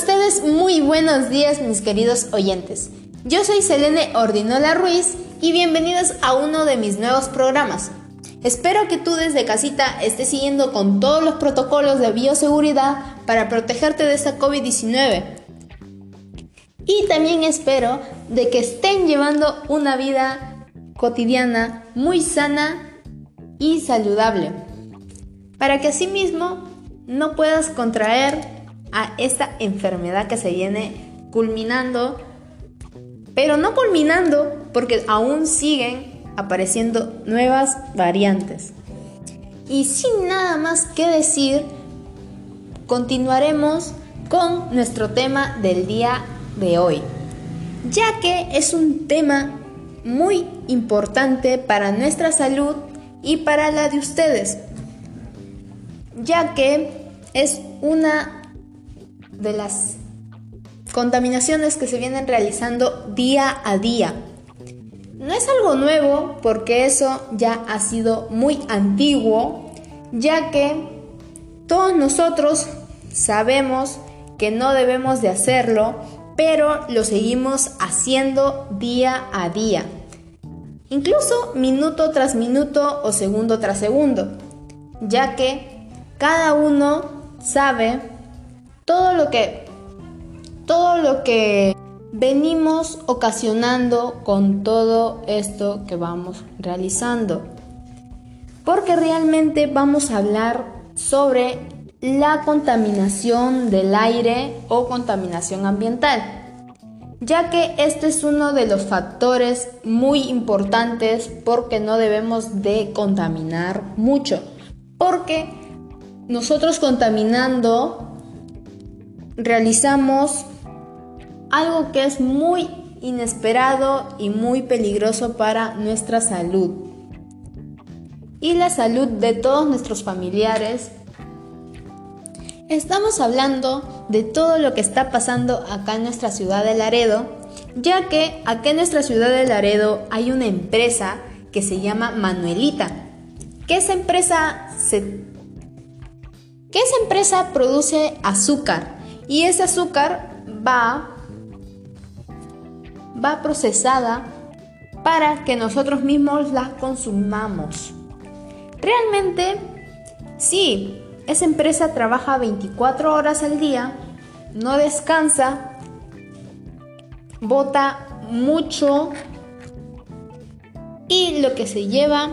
ustedes muy buenos días mis queridos oyentes. Yo soy Selene Ordinola Ruiz y bienvenidos a uno de mis nuevos programas. Espero que tú desde casita estés siguiendo con todos los protocolos de bioseguridad para protegerte de esta COVID-19. Y también espero de que estén llevando una vida cotidiana muy sana y saludable. Para que asimismo no puedas contraer a esta enfermedad que se viene culminando, pero no culminando porque aún siguen apareciendo nuevas variantes. Y sin nada más que decir, continuaremos con nuestro tema del día de hoy, ya que es un tema muy importante para nuestra salud y para la de ustedes, ya que es una de las contaminaciones que se vienen realizando día a día. No es algo nuevo porque eso ya ha sido muy antiguo, ya que todos nosotros sabemos que no debemos de hacerlo, pero lo seguimos haciendo día a día. Incluso minuto tras minuto o segundo tras segundo, ya que cada uno sabe todo lo que todo lo que venimos ocasionando con todo esto que vamos realizando. Porque realmente vamos a hablar sobre la contaminación del aire o contaminación ambiental, ya que este es uno de los factores muy importantes porque no debemos de contaminar mucho, porque nosotros contaminando realizamos algo que es muy inesperado y muy peligroso para nuestra salud y la salud de todos nuestros familiares. Estamos hablando de todo lo que está pasando acá en nuestra ciudad de Laredo, ya que acá en nuestra ciudad de Laredo hay una empresa que se llama Manuelita, que esa empresa que esa empresa produce azúcar y ese azúcar va, va procesada para que nosotros mismos la consumamos. Realmente, sí, esa empresa trabaja 24 horas al día, no descansa, bota mucho y lo que se lleva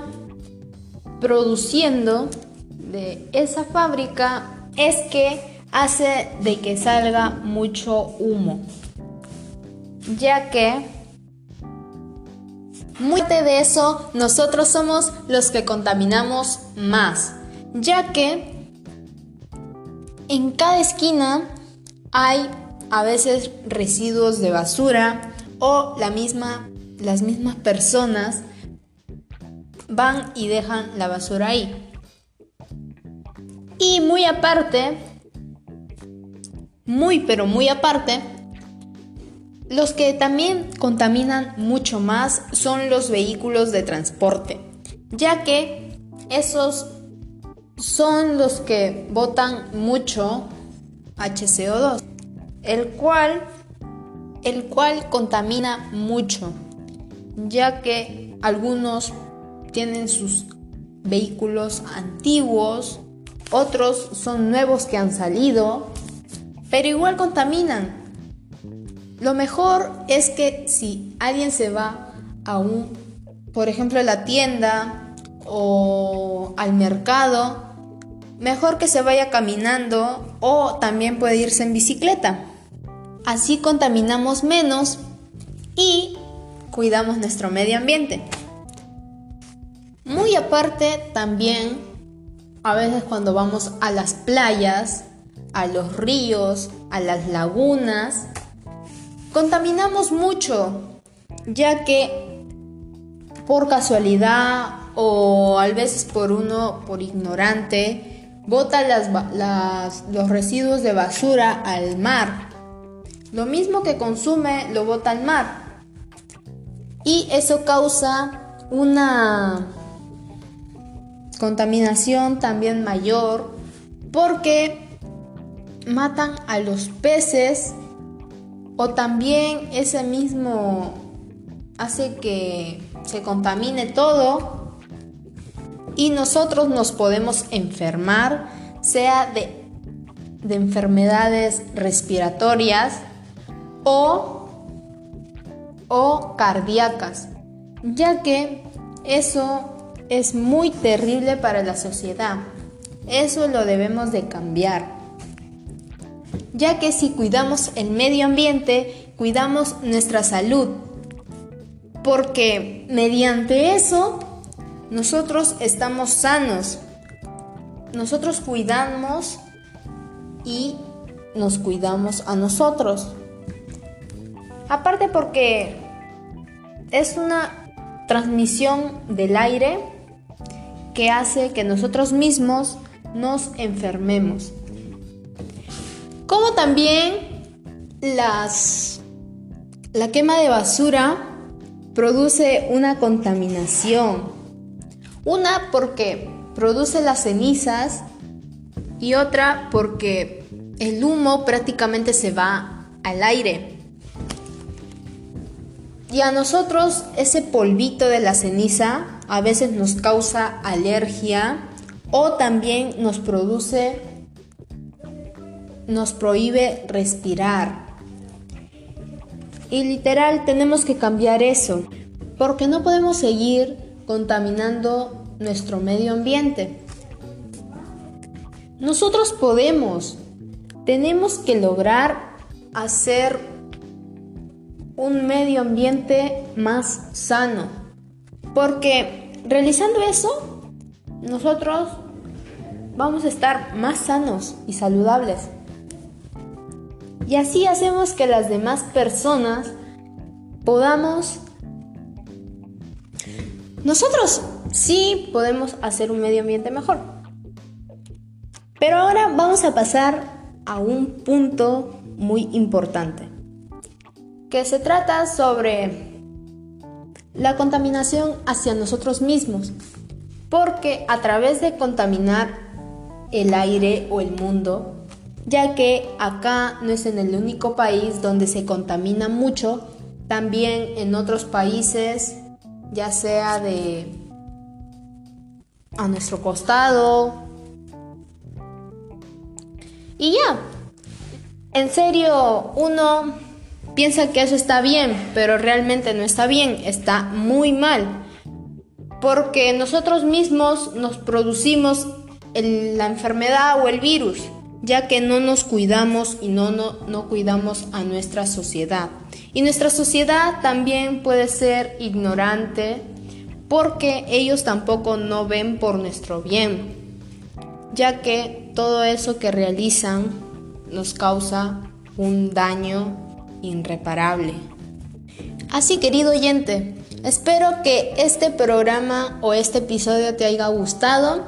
produciendo de esa fábrica es que hace de que salga mucho humo, ya que muy de eso nosotros somos los que contaminamos más, ya que en cada esquina hay a veces residuos de basura o la misma, las mismas personas van y dejan la basura ahí. Y muy aparte, muy pero muy aparte, los que también contaminan mucho más son los vehículos de transporte, ya que esos son los que botan mucho HCO2, el cual el cual contamina mucho, ya que algunos tienen sus vehículos antiguos, otros son nuevos que han salido pero igual contaminan. Lo mejor es que si alguien se va a un, por ejemplo, a la tienda o al mercado, mejor que se vaya caminando o también puede irse en bicicleta. Así contaminamos menos y cuidamos nuestro medio ambiente. Muy aparte también, a veces cuando vamos a las playas, a los ríos, a las lagunas, contaminamos mucho, ya que por casualidad o a veces por uno, por ignorante, bota los residuos de basura al mar. Lo mismo que consume lo bota al mar. Y eso causa una contaminación también mayor porque matan a los peces o también ese mismo hace que se contamine todo y nosotros nos podemos enfermar, sea de, de enfermedades respiratorias o, o cardíacas, ya que eso es muy terrible para la sociedad. Eso lo debemos de cambiar. Ya que si cuidamos el medio ambiente, cuidamos nuestra salud. Porque mediante eso, nosotros estamos sanos. Nosotros cuidamos y nos cuidamos a nosotros. Aparte porque es una transmisión del aire que hace que nosotros mismos nos enfermemos. Como también la quema de basura produce una contaminación. Una porque produce las cenizas y otra porque el humo prácticamente se va al aire. Y a nosotros ese polvito de la ceniza a veces nos causa alergia o también nos produce, nos prohíbe respirar. Y literal tenemos que cambiar eso, porque no podemos seguir contaminando nuestro medio ambiente. Nosotros podemos, tenemos que lograr hacer un medio ambiente más sano, porque realizando eso nosotros vamos a estar más sanos y saludables. Y así hacemos que las demás personas podamos... Nosotros sí podemos hacer un medio ambiente mejor. Pero ahora vamos a pasar a un punto muy importante, que se trata sobre la contaminación hacia nosotros mismos porque a través de contaminar el aire o el mundo, ya que acá no es en el único país donde se contamina mucho, también en otros países, ya sea de a nuestro costado. Y ya, en serio, uno piensa que eso está bien, pero realmente no está bien, está muy mal porque nosotros mismos nos producimos la enfermedad o el virus, ya que no nos cuidamos y no, no, no cuidamos a nuestra sociedad. Y nuestra sociedad también puede ser ignorante porque ellos tampoco no ven por nuestro bien, ya que todo eso que realizan nos causa un daño irreparable. Así, querido oyente, Espero que este programa o este episodio te haya gustado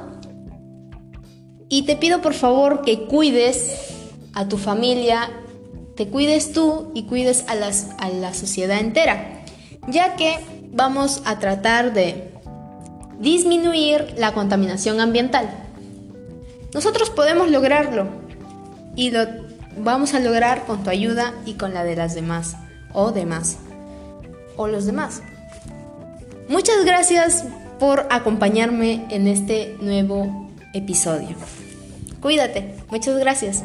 y te pido por favor que cuides a tu familia, te cuides tú y cuides a, la sociedad entera, ya que vamos a tratar de disminuir la contaminación ambiental. Nosotros podemos lograrlo y lo vamos a lograr con tu ayuda y con la de las demás o demás o los demás. Muchas gracias por acompañarme en este nuevo episodio. Cuídate, muchas gracias.